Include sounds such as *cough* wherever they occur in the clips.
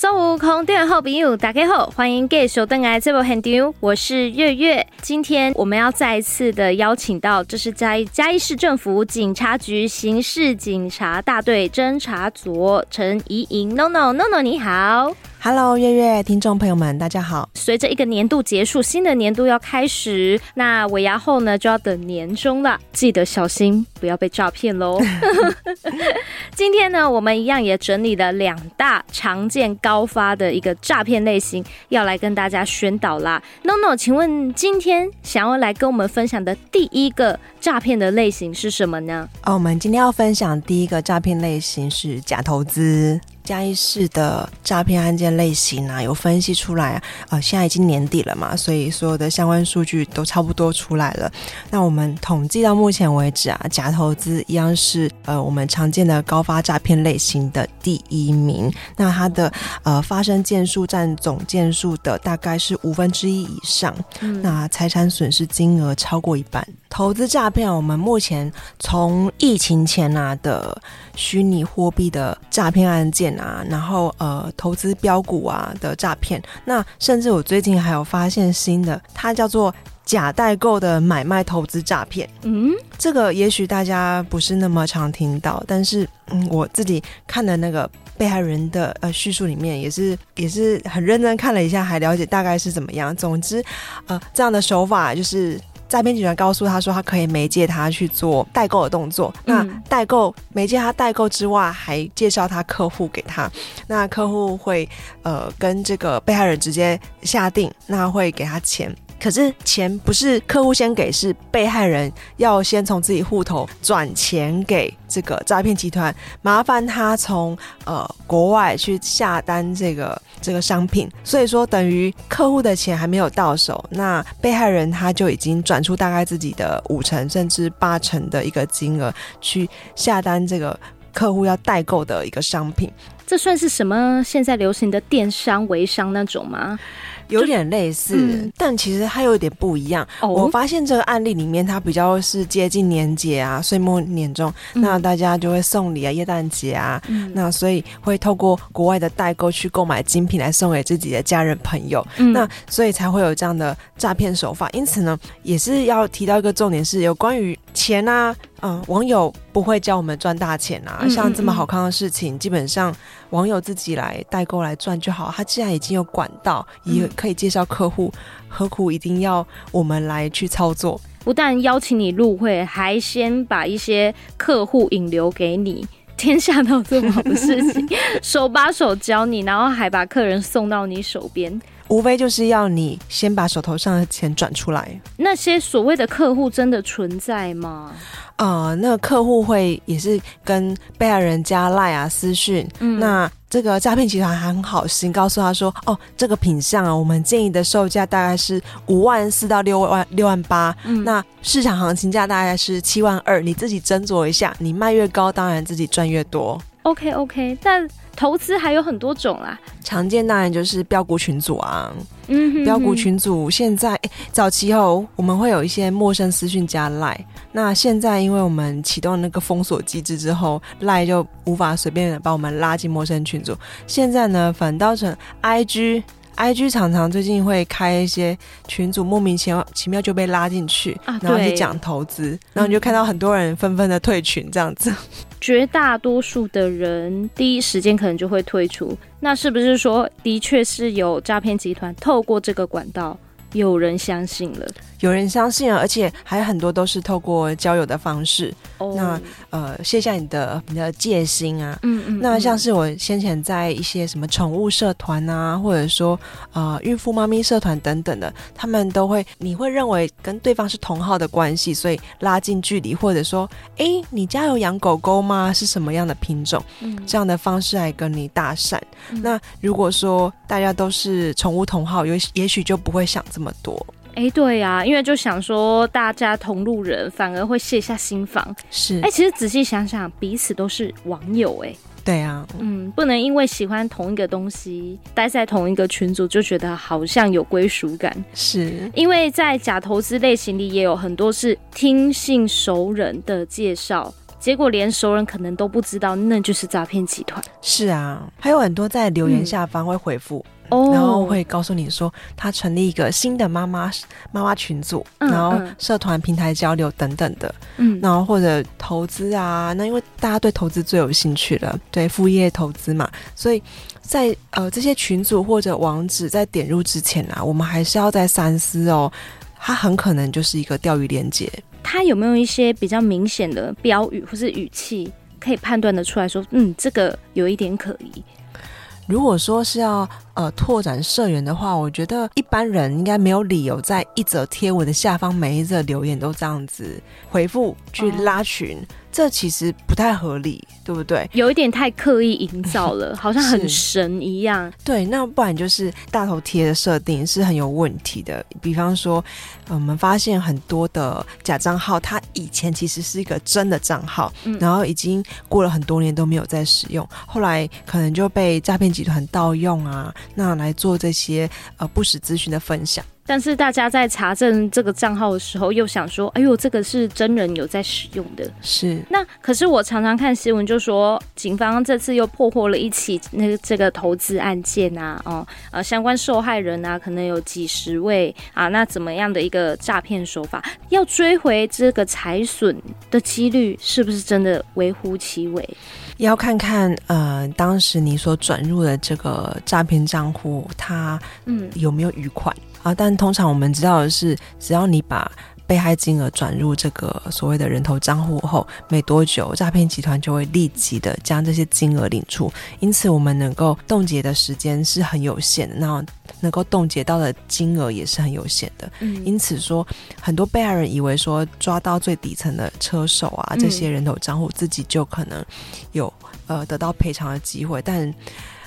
所有空电好朋友，大家好，欢迎继续登来这部很牛，我是月月。今天我们要再一次的邀请到，这是在嘉义市政府警察局刑事警察大队侦查组陈怡莹，NONO NONO，你好。Hello，月月听众朋友们，大家好。随着一个年度结束，新的年度要开始，那尾牙后呢，就要等年终了，记得小心不要被诈骗喽。*laughs* 今天呢，我们一样也整理了两大常见高发的一个诈骗类型，要来跟大家宣导啦。NONO，请问今天想要来跟我们分享的第一个诈骗的类型是什么呢？哦，我们今天要分享第一个诈骗类型是假投资。嘉义市的诈骗案件类型啊，有分析出来啊，呃，现在已经年底了嘛，所以所有的相关数据都差不多出来了。那我们统计到目前为止啊，假投资一样是呃我们常见的高发诈骗类型的第一名。那它的呃发生件数占总件数的大概是五分之一以上，嗯、那财产损失金额超过一半。投资诈骗，我们目前从疫情前啊的虚拟货币的诈骗案件啊，然后呃投资标股啊的诈骗，那甚至我最近还有发现新的，它叫做假代购的买卖投资诈骗。嗯，这个也许大家不是那么常听到，但是嗯我自己看的那个被害人的呃叙述里面，也是也是很认真看了一下，还了解大概是怎么样。总之，呃这样的手法就是。诈骗集团告诉他说，他可以媒介他去做代购的动作。那代购媒介他代购之外，还介绍他客户给他。那客户会呃跟这个被害人直接下定，那会给他钱。可是钱不是客户先给，是被害人要先从自己户头转钱给这个诈骗集团，麻烦他从呃国外去下单这个这个商品。所以说，等于客户的钱还没有到手，那被害人他就已经转出大概自己的五成甚至八成的一个金额去下单这个客户要代购的一个商品。这算是什么？现在流行的电商、微商那种吗？有点类似，嗯、但其实它有点不一样。哦、我发现这个案例里面，它比较是接近年节啊，岁末年终，嗯、那大家就会送礼啊，耶诞节啊，嗯、那所以会透过国外的代购去购买精品来送给自己的家人朋友，嗯、那所以才会有这样的诈骗手法。因此呢，也是要提到一个重点是有关于钱啊。嗯，网友不会教我们赚大钱啊，像这么好看的事情，基本上网友自己来代购来赚就好。他既然已经有管道，也可以介绍客户，何苦一定要我们来去操作？不但邀请你入会，还先把一些客户引流给你。天下哪有这么好的事情？*laughs* 手把手教你，然后还把客人送到你手边。无非就是要你先把手头上的钱转出来。那些所谓的客户真的存在吗？呃，那个客户会也是跟被害人加赖啊私讯。嗯，那这个诈骗集团还很好心告诉他说：“哦，这个品相啊，我们建议的售价大概是五万四到六万六万八。嗯，那市场行情价大概是七万二，你自己斟酌一下，你卖越高，当然自己赚越多。” OK OK，但。投资还有很多种啦，常见当然就是标股群组啊。嗯哼哼，飙股群组现在、欸、早期后我们会有一些陌生私讯加赖，那现在因为我们启动那个封锁机制之后，赖就无法随便的把我们拉进陌生群组。现在呢，反倒成 IG。IG 常常最近会开一些群组，莫名其妙其妙就被拉进去，啊、然后去讲投资，然后你就看到很多人纷纷的退群，这样子。绝大多数的人第一时间可能就会退出，那是不是说的确是有诈骗集团透过这个管道？有人相信了，有人相信了，而且还有很多都是透过交友的方式。Oh. 那呃，卸下你的你的戒心啊，嗯，嗯嗯。那像是我先前在一些什么宠物社团啊，或者说呃孕妇妈咪社团等等的，他们都会，你会认为跟对方是同号的关系，所以拉近距离，或者说，哎、欸，你家有养狗狗吗？是什么样的品种？嗯，这样的方式来跟你搭讪。嗯、那如果说大家都是宠物同号，有也许就不会想。这么多，哎、欸，对呀、啊，因为就想说大家同路人，反而会卸下心防。是，哎、欸，其实仔细想想，彼此都是网友、欸，哎，对啊，嗯，不能因为喜欢同一个东西，待在同一个群组，就觉得好像有归属感。是，因为在假投资类型里，也有很多是听信熟人的介绍。结果连熟人可能都不知道，那就是诈骗集团。是啊，还有很多在留言下方会回复。然后会告诉你说，他成立一个新的妈妈妈妈群组，然后社团平台交流等等的，嗯，然后或者投资啊，那因为大家对投资最有兴趣了，对副业投资嘛，所以在呃这些群组或者网址在点入之前啊，我们还是要再三思哦，它很可能就是一个钓鱼链接。它有没有一些比较明显的标语或是语气，可以判断的出来说，嗯，这个有一点可疑？如果说是要呃拓展社员的话，我觉得一般人应该没有理由在一则贴文的下方每一则留言都这样子回复去拉群。哦这其实不太合理，对不对？有一点太刻意营造了，*laughs* 好像很神一样。对，那不然就是大头贴的设定是很有问题的。比方说，呃，我们发现很多的假账号，它以前其实是一个真的账号，嗯，然后已经过了很多年都没有再使用，后来可能就被诈骗集团盗用啊，那来做这些呃不实资讯的分享。但是大家在查证这个账号的时候，又想说：“哎呦，这个是真人有在使用的。”是。那可是我常常看新闻，就说警方这次又破获了一起那个这个投资案件啊，哦，呃，相关受害人啊，可能有几十位啊。那怎么样的一个诈骗手法，要追回这个财损的几率，是不是真的微乎其微？要看看呃，当时你所转入的这个诈骗账户，它嗯有没有余款。嗯啊，但通常我们知道的是，只要你把被害金额转入这个所谓的人头账户后，没多久，诈骗集团就会立即的将这些金额领出。因此，我们能够冻结的时间是很有限的，那能够冻结到的金额也是很有限的。嗯，因此说，很多被害人以为说抓到最底层的车手啊，这些人头账户自己就可能有呃得到赔偿的机会，但。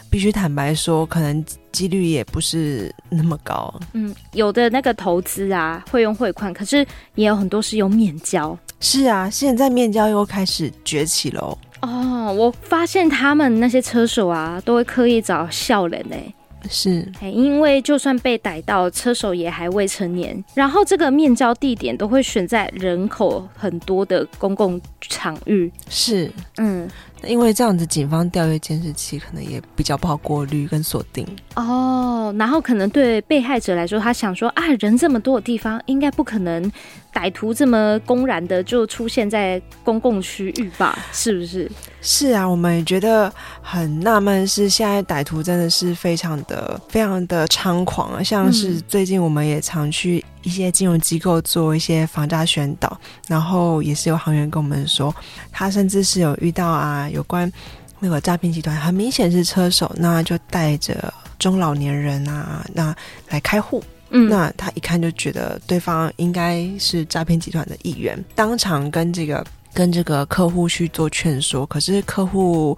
必须坦白说，可能几率也不是那么高。嗯，有的那个投资啊，会用汇款，可是也有很多是用面交。是啊，现在面交又开始崛起了。哦，我发现他们那些车手啊，都会刻意找笑脸呢。是，因为就算被逮到，车手也还未成年。然后这个面交地点都会选在人口很多的公共场域。是，嗯。因为这样子，警方调阅监视器可能也比较不好过滤跟锁定哦。然后可能对被害者来说，他想说啊，人这么多的地方，应该不可能歹徒这么公然的就出现在公共区域吧？是不是？是啊，我们也觉得很纳闷，是现在歹徒真的是非常的、非常的猖狂啊。像是最近我们也常去。一些金融机构做一些防诈宣导，然后也是有行员跟我们说，他甚至是有遇到啊，有关那个诈骗集团，很明显是车手，那就带着中老年人啊，那来开户，嗯，那他一看就觉得对方应该是诈骗集团的一员，当场跟这个跟这个客户去做劝说，可是客户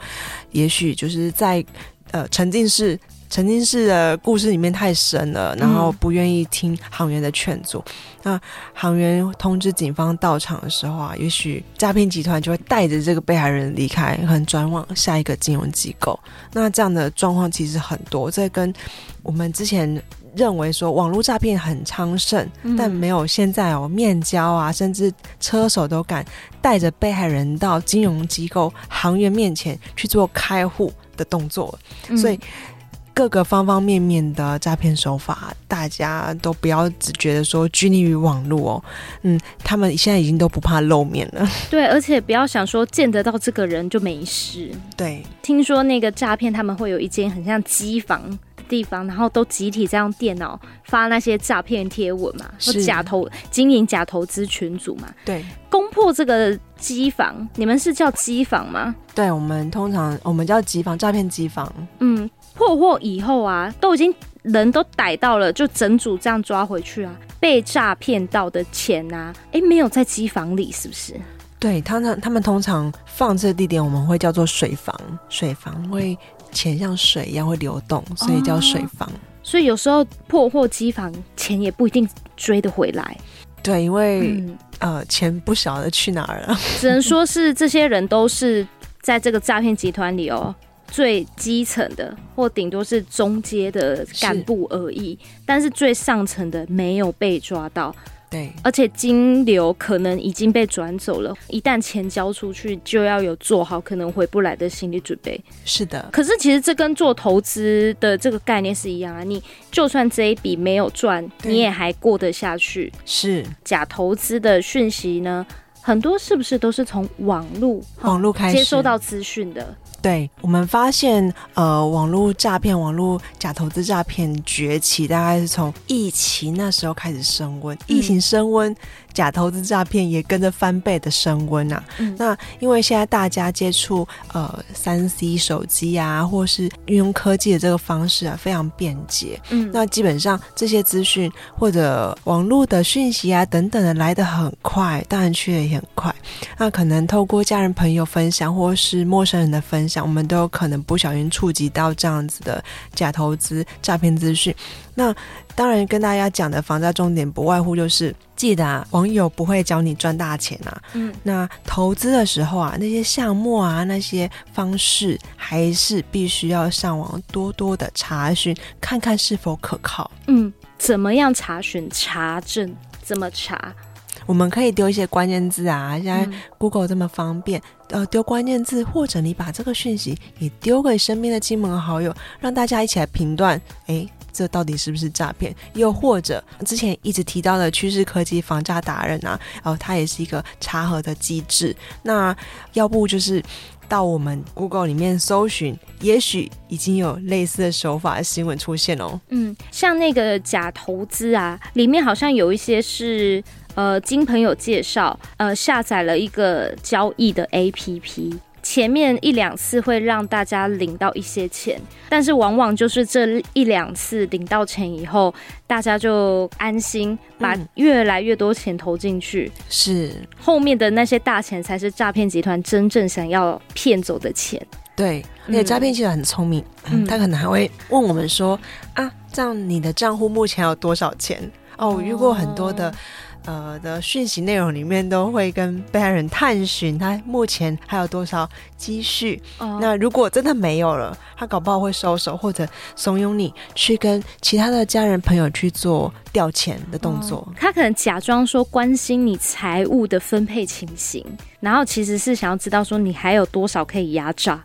也许就是在呃沉浸式。沉浸式的故事里面太深了，然后不愿意听行员的劝阻。那行员通知警方到场的时候啊，也许诈骗集团就会带着这个被害人离开，可能转往下一个金融机构。那这样的状况其实很多，这跟我们之前认为说网络诈骗很昌盛，但没有现在哦面交啊，甚至车手都敢带着被害人到金融机构行员面前去做开户的动作，所以。各个方方面面的诈骗手法，大家都不要只觉得说拘泥于网络哦，嗯，他们现在已经都不怕露面了。*laughs* 对，而且不要想说见得到这个人就没事。对，听说那个诈骗他们会有一间很像机房的地方，然后都集体在用电脑发那些诈骗贴文嘛，或假投经营假投资群组嘛。对，攻破这个机房，你们是叫机房吗？对，我们通常我们叫机房，诈骗机房。嗯。破获以后啊，都已经人都逮到了，就整组这样抓回去啊。被诈骗到的钱啊，哎、欸，没有在机房里，是不是？对，他们他们通常放置的地点，我们会叫做水房。水房会钱像水一样会流动，所以叫水房。哦、所以有时候破获机房，钱也不一定追得回来。对，因为、嗯、呃，钱不晓得去哪儿了。*laughs* 只能说是这些人都是在这个诈骗集团里哦。最基层的，或顶多是中阶的干部而已，是，但是最上层的没有被抓到。对，而且金流可能已经被转走了，一旦钱交出去，就要有做好可能回不来的心理准备。是的，可是其实这跟做投资的这个概念是一样啊，你就算这一笔没有赚，你也还过得下去。是假投资的讯息呢，很多是不是都是从网络网络开始接收到资讯的？对，我们发现，呃，网络诈骗、网络假投资诈骗崛起，大概是从疫情那时候开始升温，疫情升温。嗯假投资诈骗也跟着翻倍的升温啊！嗯、那因为现在大家接触呃三 C 手机啊，或是运用科技的这个方式啊，非常便捷。嗯，那基本上这些资讯或者网络的讯息啊等等的来得很快，当然去的也很快。那可能透过家人朋友分享，或是陌生人的分享，我们都有可能不小心触及到这样子的假投资诈骗资讯。那当然，跟大家讲的防诈重点不外乎就是记得啊，网友不会教你赚大钱啊。嗯，那投资的时候啊，那些项目啊，那些方式，还是必须要上网多多的查询，看看是否可靠。嗯，怎么样查询查证？怎么查？我们可以丢一些关键字啊，现在 Google 这么方便，嗯、呃，丢关键字，或者你把这个讯息也丢给身边的亲朋好友，让大家一起来评断。哎。这到底是不是诈骗？又或者之前一直提到的趋势科技防诈达人啊，哦，它也是一个查核的机制。那要不就是到我们 Google 里面搜寻，也许已经有类似的手法的新闻出现哦。嗯，像那个假投资啊，里面好像有一些是呃，经朋友介绍，呃，下载了一个交易的 APP。前面一两次会让大家领到一些钱，但是往往就是这一两次领到钱以后，大家就安心把越来越多钱投进去。是、嗯、后面的那些大钱才是诈骗集团真正想要骗走的钱。对，而且诈骗集团很聪明，嗯、他可能还会问我们说：“啊，这样你的账户目前有多少钱？”哦，我遇过很多的。呃的讯息内容里面都会跟被害人探寻他目前还有多少积蓄。Oh. 那如果真的没有了，他搞不好会收手，或者怂恿你去跟其他的家人朋友去做调钱的动作。Oh. 他可能假装说关心你财务的分配情形。然后其实是想要知道说你还有多少可以压榨，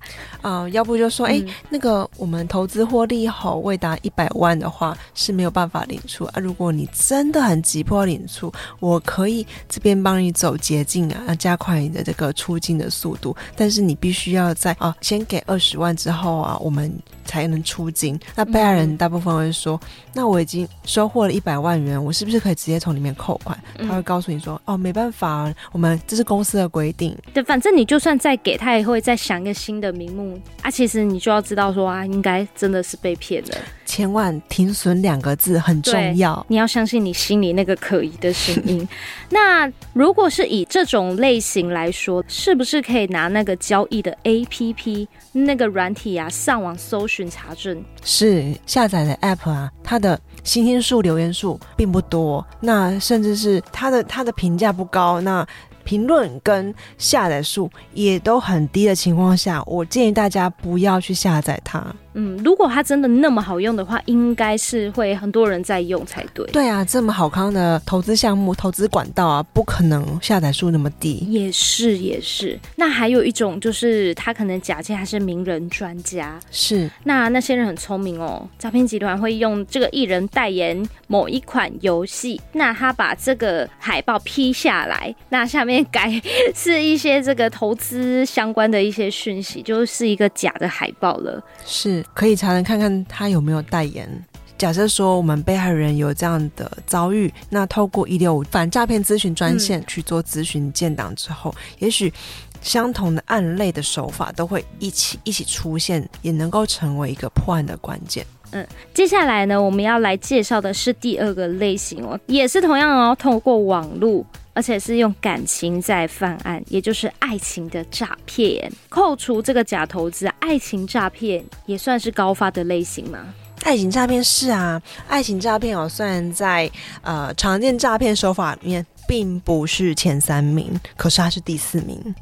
啊、呃，要不就说哎、嗯，那个我们投资获利后未达一百万的话是没有办法领出啊。如果你真的很急迫领出，我可以这边帮你走捷径啊，加快你的这个出境的速度。但是你必须要在啊，先给二十万之后啊，我们才能出金。那被害人大部分会说，嗯、那我已经收获了一百万元，我是不是可以直接从里面扣款？他会告诉你说，哦，没办法，我们这是公司的规。定对，反正你就算再给他，也会再想一个新的名目啊。其实你就要知道说啊，应该真的是被骗了。千万停损两个字很重要，你要相信你心里那个可疑的声音。*laughs* 那如果是以这种类型来说，是不是可以拿那个交易的 APP 那个软体啊，上网搜寻查证？是下载的 App 啊，它的星星数、留言数并不多，那甚至是它的它的评价不高，那。评论跟下载数也都很低的情况下，我建议大家不要去下载它。嗯，如果它真的那么好用的话，应该是会很多人在用才对。对啊，这么好康的投资项目、投资管道啊，不可能下载数那么低。也是也是。那还有一种就是，他可能假借他是名人专家。是。那那些人很聪明哦，诈骗集团会用这个艺人代言某一款游戏，那他把这个海报 P 下来，那下面改 *laughs* 是一些这个投资相关的一些讯息，就是一个假的海报了。是。可以查人看看他有没有代言。假设说我们被害人有这样的遭遇，那透过一六五反诈骗咨询专线去做咨询建档之后，嗯、也许相同的案类的手法都会一起一起出现，也能够成为一个破案的关键。嗯，接下来呢，我们要来介绍的是第二个类型哦，也是同样哦，透过网络。而且是用感情在犯案，也就是爱情的诈骗。扣除这个假投资，爱情诈骗也算是高发的类型吗？爱情诈骗是啊，爱情诈骗哦，算在呃常见诈骗手法里面并不是前三名，可是他是第四名。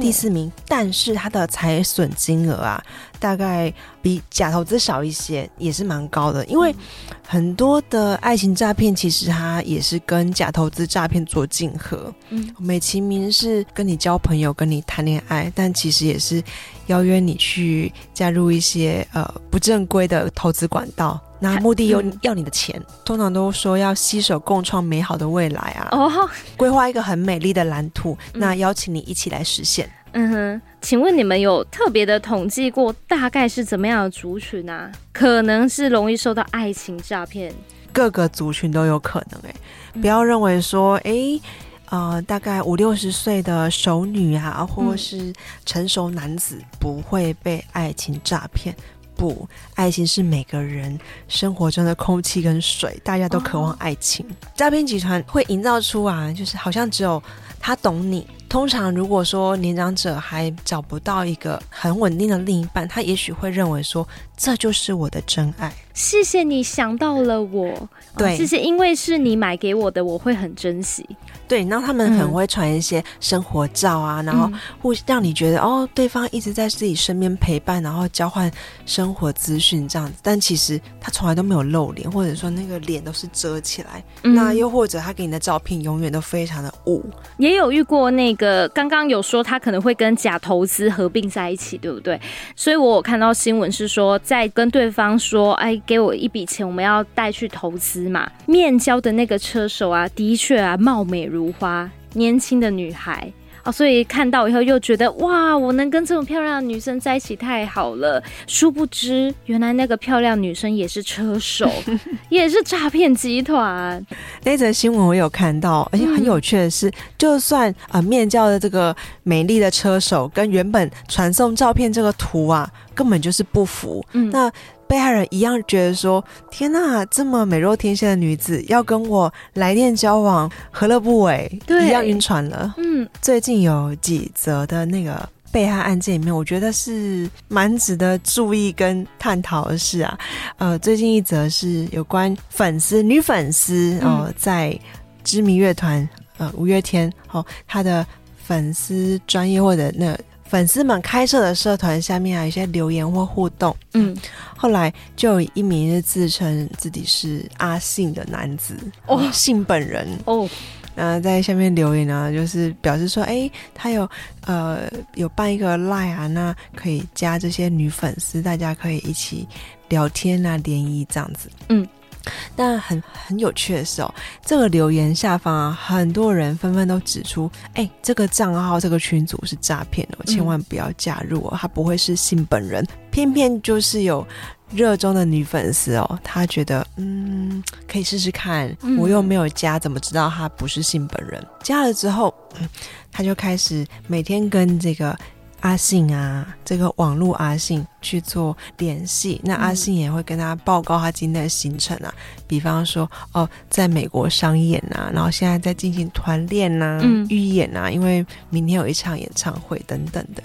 第四名，但是他的财损金额啊，大概比假投资少一些，也是蛮高的。因为很多的爱情诈骗，其实它也是跟假投资诈骗做竞合。嗯，美其名是跟你交朋友，跟你谈恋爱，但其实也是邀约你去加入一些呃不正规的投资管道。那目的又要你的钱，嗯、通常都说要携手共创美好的未来啊，哦，规划一个很美丽的蓝图，嗯、那邀请你一起来实现。嗯哼，请问你们有特别的统计过，大概是怎么样的族群啊？可能是容易受到爱情诈骗，各个族群都有可能哎、欸，嗯、不要认为说哎、欸，呃，大概五六十岁的熟女啊，或是成熟男子不会被爱情诈骗。不，爱情是每个人生活中的空气跟水，大家都渴望爱情。诈骗集团会营造出啊，就是好像只有他懂你。通常如果说年长者还找不到一个很稳定的另一半，他也许会认为说，这就是我的真爱。谢谢你想到了我，对，谢谢，因为是你买给我的，我会很珍惜。对，然后他们很会传一些生活照啊，嗯、然后会让你觉得哦，对方一直在自己身边陪伴，然后交换生活资讯这样子。但其实他从来都没有露脸，或者说那个脸都是遮起来。嗯、那又或者他给你的照片永远都非常的雾。也有遇过那个刚刚有说他可能会跟假投资合并在一起，对不对？所以我有看到新闻是说，在跟对方说，哎，给我一笔钱，我们要带去投资嘛。面交的那个车手啊，的确啊，貌美如花，年轻的女孩哦，所以看到以后又觉得哇，我能跟这么漂亮的女生在一起太好了。殊不知，原来那个漂亮女生也是车手，*laughs* 也是诈骗集团。那则新闻我有看到，而且很有趣的是，嗯、就算啊、呃、面交的这个美丽的车手跟原本传送照片这个图啊，根本就是不符。嗯，那。被害人一样觉得说：“天哪，这么美若天仙的女子要跟我来电交往，何乐不为？对，一样晕船了。”嗯，最近有几则的那个被害案件里面，我觉得是蛮值得注意跟探讨的事啊。呃，最近一则是有关粉丝女粉丝哦、呃，在知名乐团呃五月天哦，他的粉丝专业或者那。粉丝们开设的社团下面啊有一些留言或互动，嗯，后来就有一名是自称自己是阿信的男子哦，信本人。哦，那在下面留言呢，就是表示说，哎、欸，他有呃有办一个 Line 啊，那可以加这些女粉丝，大家可以一起聊天啊，联谊这样子，嗯。但很很有趣的是哦，这个留言下方啊，很多人纷纷都指出，哎，这个账号、这个群组是诈骗哦，千万不要加入哦，他不会是信本人。偏偏就是有热衷的女粉丝哦，他觉得嗯，可以试试看，我又没有加，怎么知道他不是信本人？加了之后，他就开始每天跟这个阿信啊，这个网络阿信。去做联系，那阿信也会跟他报告他今天的行程啊，嗯、比方说哦，在美国商演啊，然后现在在进行团练呐、预、嗯、演啊，因为明天有一场演唱会等等的，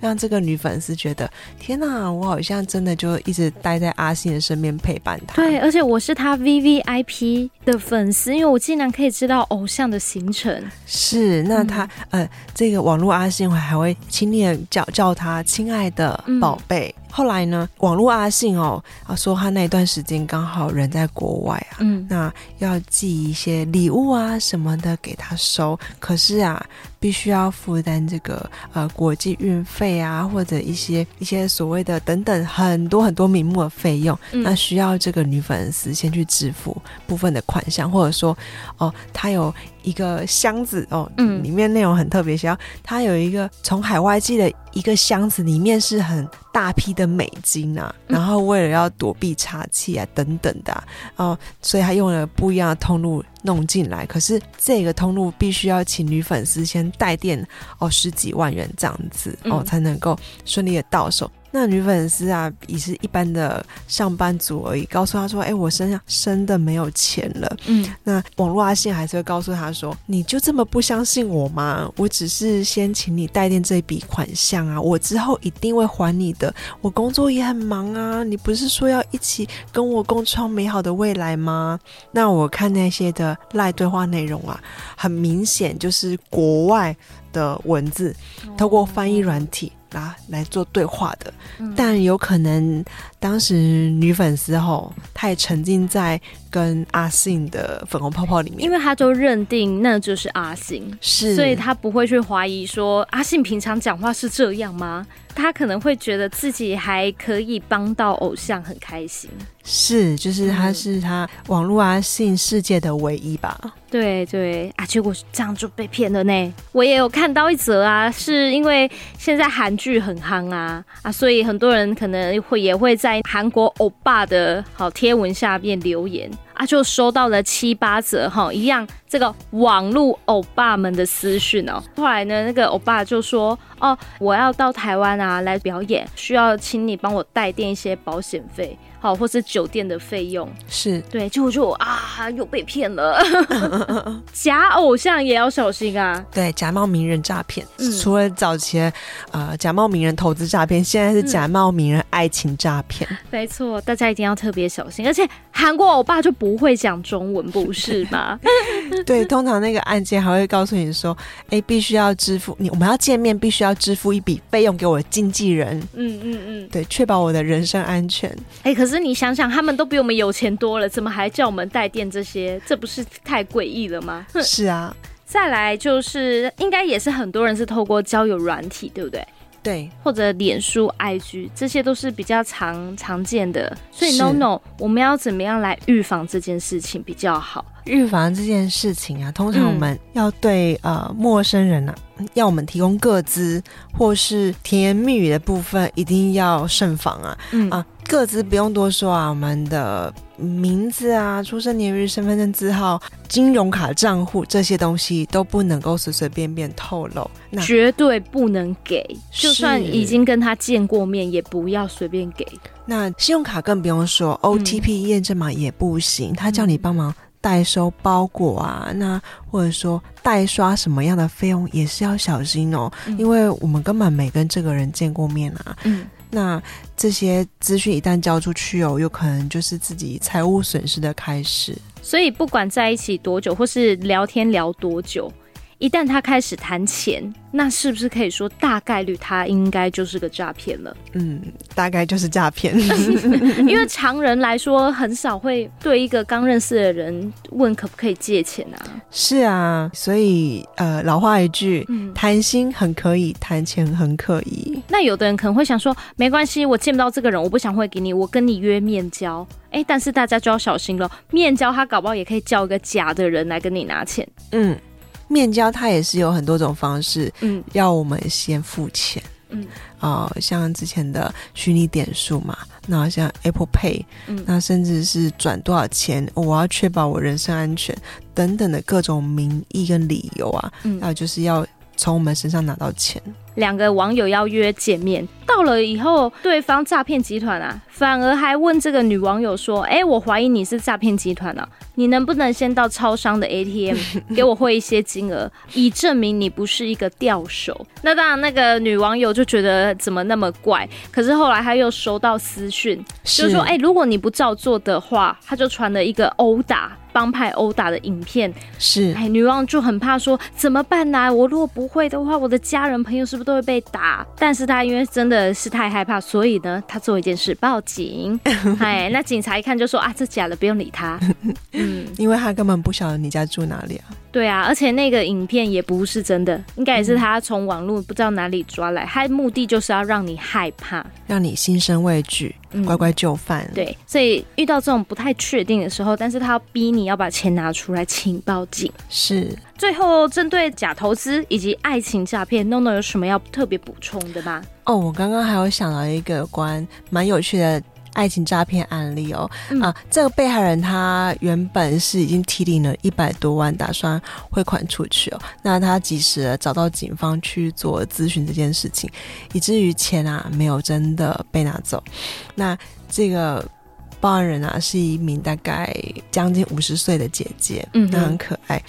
让这个女粉丝觉得天哪，我好像真的就一直待在阿信的身边陪伴他。对，而且我是他 VVIP 的粉丝，因为我竟然可以知道偶像的行程。是，那他、嗯、呃，这个网络阿信我还会亲昵的叫叫他亲爱的宝贝。嗯后来呢，网络阿信哦，啊说他那一段时间刚好人在国外啊，嗯，那要寄一些礼物啊什么的给他收，可是啊，必须要负担这个呃国际运费啊，或者一些一些所谓的等等很多很多名目的费用，嗯、那需要这个女粉丝先去支付部分的款项，或者说哦，他有一个箱子哦，嗯，里面内容很特别，需要他有一个从海外寄的一个箱子，里面是很大批的美金啊，然后为了要躲避查气啊等等的、啊、哦，所以他用了不一样的通路弄进来。可是这个通路必须要请女粉丝先带电哦十几万元这样子哦，才能够顺利的到手。那女粉丝啊，也是一般的上班族而已，告诉他说：“哎、欸，我身上真的没有钱了。”嗯，那网络阿信还是会告诉他说：“你就这么不相信我吗？我只是先请你代垫这笔款项啊，我之后一定会还你的。我工作也很忙啊，你不是说要一起跟我共创美好的未来吗？”那我看那些的赖对话内容啊，很明显就是国外的文字，透过翻译软体。啊，来做对话的，嗯、但有可能当时女粉丝吼，她也沉浸在跟阿信的粉红泡泡里面，因为她就认定那就是阿信，是，所以她不会去怀疑说阿信平常讲话是这样吗？她可能会觉得自己还可以帮到偶像，很开心。是，就是他是他网络阿信世界的唯一吧？嗯、对对啊，结果这样就被骗了呢。我也有看到一则啊，是因为现在韩剧很夯啊啊，所以很多人可能会也会在韩国欧巴的好贴文下面留言啊，就收到了七八折哈，一样这个网络欧巴们的私讯哦。后来呢，那个欧巴就说：“哦，我要到台湾啊来表演，需要请你帮我代垫一些保险费。”好，或是酒店的费用是对，就就啊，又被骗了。*laughs* 假偶像也要小心啊。对，假冒名人诈骗，嗯、除了早期呃假冒名人投资诈骗，现在是假冒名人爱情诈骗。嗯、没错，大家一定要特别小心。而且韩国欧巴就不会讲中文，不是吗？*laughs* 对，通常那个案件还会告诉你说，哎、欸，必须要支付你，我们要见面，必须要支付一笔费用给我的经纪人。嗯嗯嗯，对，确保我的人身安全。哎、欸，可是。可是你想想，他们都比我们有钱多了，怎么还叫我们带电这些？这不是太诡异了吗？是啊，*laughs* 再来就是，应该也是很多人是透过交友软体，对不对？对，或者脸书、IG，这些都是比较常常见的。所以，no no，我们要怎么样来预防这件事情比较好？预防这件事情啊，通常我们要对、嗯、呃陌生人啊，要我们提供个资或是甜言蜜语的部分，一定要慎防啊。嗯啊，个资不用多说啊，我们的名字啊、出生年月日、身份证字号、金融卡账户这些东西都不能够随随便便透露，那绝对不能给。就算已经跟他见过面，也不要随便给。那信用卡更不用说，OTP 验证码也不行，嗯、他叫你帮忙。代收包裹啊，那或者说代刷什么样的费用也是要小心哦，嗯、因为我们根本没跟这个人见过面啊。嗯，那这些资讯一旦交出去哦，有可能就是自己财务损失的开始。所以不管在一起多久，或是聊天聊多久。一旦他开始谈钱，那是不是可以说大概率他应该就是个诈骗了？嗯，大概就是诈骗，*laughs* 因为常人来说很少会对一个刚认识的人问可不可以借钱啊。是啊，所以呃，老话一句，谈、嗯、心很可以，谈钱很可疑。那有的人可能会想说，没关系，我见不到这个人，我不想汇给你，我跟你约面交。哎、欸，但是大家就要小心了，面交他搞不好也可以叫一个假的人来跟你拿钱。嗯。面交它也是有很多种方式，嗯，要我们先付钱，嗯，啊、呃，像之前的虚拟点数嘛，那像 Apple Pay，嗯，那甚至是转多少钱，我要确保我人身安全等等的各种名义跟理由啊，嗯，那就是要从我们身上拿到钱。两个网友要约见面，到了以后，对方诈骗集团啊，反而还问这个女网友说：“哎、欸，我怀疑你是诈骗集团啊，你能不能先到超商的 ATM *laughs* 给我汇一些金额，以证明你不是一个钓手？”那当然，那个女网友就觉得怎么那么怪。可是后来她又收到私讯，就说：“哎、欸，如果你不照做的话，他就传了一个殴打帮派殴打的影片。”是，哎，女王就很怕说怎么办呢、啊？我如果不会的话，我的家人朋友是不是？都会被打，但是她因为真的是太害怕，所以呢，她做一件事，报警。*laughs* 哎，那警察一看就说啊，这假的，不用理他。嗯，*laughs* 因为他根本不晓得你家住哪里啊。对啊，而且那个影片也不是真的，应该也是他从网络不知道哪里抓来，他的目的就是要让你害怕，让你心生畏惧，乖乖就范。嗯。对，所以遇到这种不太确定的时候，但是他要逼你要把钱拿出来，请报警。是。最后，针对假投资以及爱情诈骗，NONO 有什么要特别补充的吗？哦，我刚刚还有想到一个关蛮有趣的爱情诈骗案例哦。嗯、啊，这个被害人他原本是已经提领了一百多万，打算汇款出去哦。那他及时找到警方去做咨询这件事情，以至于钱啊没有真的被拿走。那这个报案人啊是一名大概将近五十岁的姐姐，嗯，那很可爱。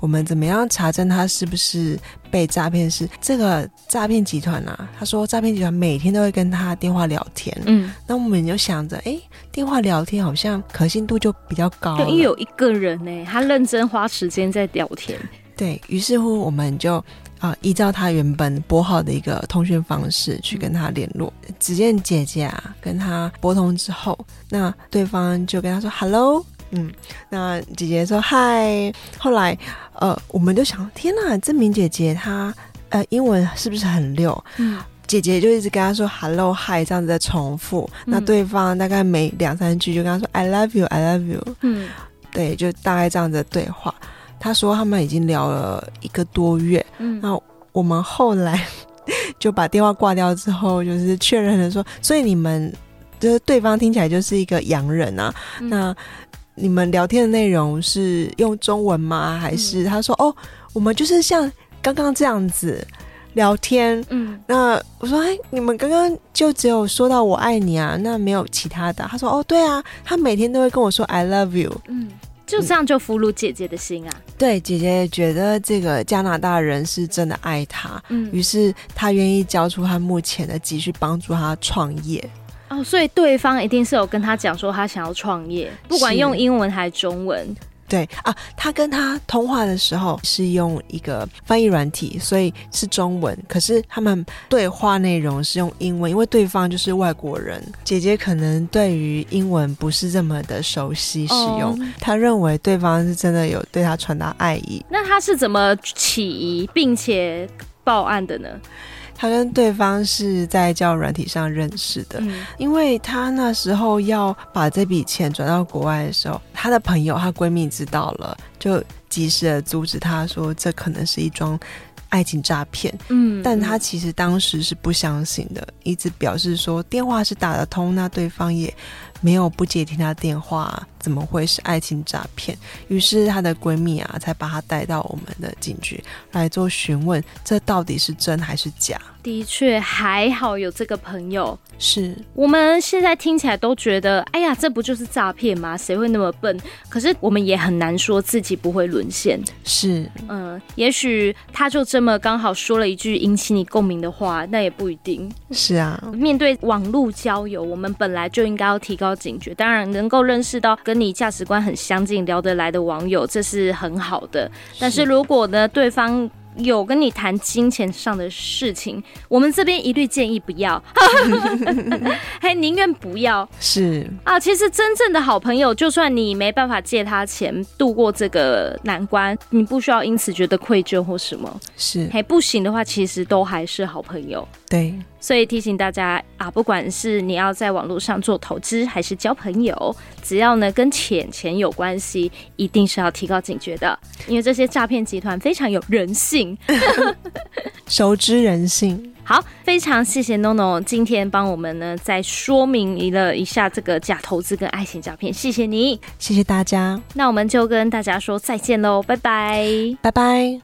我们怎么样查证他是不是被诈骗？是这个诈骗集团啊？他说诈骗集团每天都会跟他电话聊天。嗯，那我们就想着，哎，电话聊天好像可信度就比较高。因为有一个人呢，他认真花时间在聊天。对，于是乎，我们就啊、呃，依照他原本拨号的一个通讯方式去跟他联络。只见姐姐啊，跟他拨通之后，那对方就跟他说 “hello”。嗯，那姐姐说嗨，后来呃，我们就想，天哪，这明姐姐她呃英文是不是很溜？嗯，姐姐就一直跟她说 hello hi 这样子在重复，嗯、那对方大概每两三句就跟她说 I love you I love you，嗯，对，就大概这样子的对话。他说他们已经聊了一个多月，嗯，那我们后来就把电话挂掉之后，就是确认了说，所以你们就是对方听起来就是一个洋人啊，嗯、那。你们聊天的内容是用中文吗？还是他说、嗯、哦，我们就是像刚刚这样子聊天。嗯，那我说哎，你们刚刚就只有说到我爱你啊，那没有其他的。他说哦，对啊，他每天都会跟我说 I love you。嗯，就这样就俘虏姐姐的心啊。对，姐姐觉得这个加拿大人是真的爱她，嗯，于是她愿意交出她目前的积蓄帮助她创业。哦，所以对方一定是有跟他讲说他想要创业，不管用英文还是中文。对啊，他跟他通话的时候是用一个翻译软体，所以是中文。可是他们对话内容是用英文，因为对方就是外国人。姐姐可能对于英文不是这么的熟悉使用，她、oh. 认为对方是真的有对他传达爱意。那他是怎么起疑并且报案的呢？他跟对方是在交友软体上认识的，嗯，因为他那时候要把这笔钱转到国外的时候，她的朋友、她闺蜜知道了，就及时的阻止她说这可能是一桩爱情诈骗。嗯，但她其实当时是不相信的，一直表示说电话是打得通，那对方也没有不接听她电话，怎么会是爱情诈骗？于是她的闺蜜啊，才把她带到我们的警局来做询问，这到底是真还是假？的确，还好有这个朋友。是我们现在听起来都觉得，哎呀，这不就是诈骗吗？谁会那么笨？可是我们也很难说自己不会沦陷。是，嗯，也许他就这么刚好说了一句引起你共鸣的话，那也不一定。是啊，面对网络交友，我们本来就应该要提高警觉。当然，能够认识到跟你价值观很相近、聊得来的网友，这是很好的。但是如果呢，对方有跟你谈金钱上的事情，我们这边一律建议不要，*laughs* 还宁愿不要。是啊，其实真正的好朋友，就算你没办法借他钱度过这个难关，你不需要因此觉得愧疚或什么。是，还不行的话，其实都还是好朋友。对。所以提醒大家啊，不管是你要在网络上做投资，还是交朋友，只要呢跟钱钱有关系，一定是要提高警觉的，因为这些诈骗集团非常有人性，*laughs* 熟知人性。好，非常谢谢 NONO 今天帮我们呢再说明了一下这个假投资跟爱情诈骗，谢谢你，谢谢大家。那我们就跟大家说再见喽，拜拜，拜拜。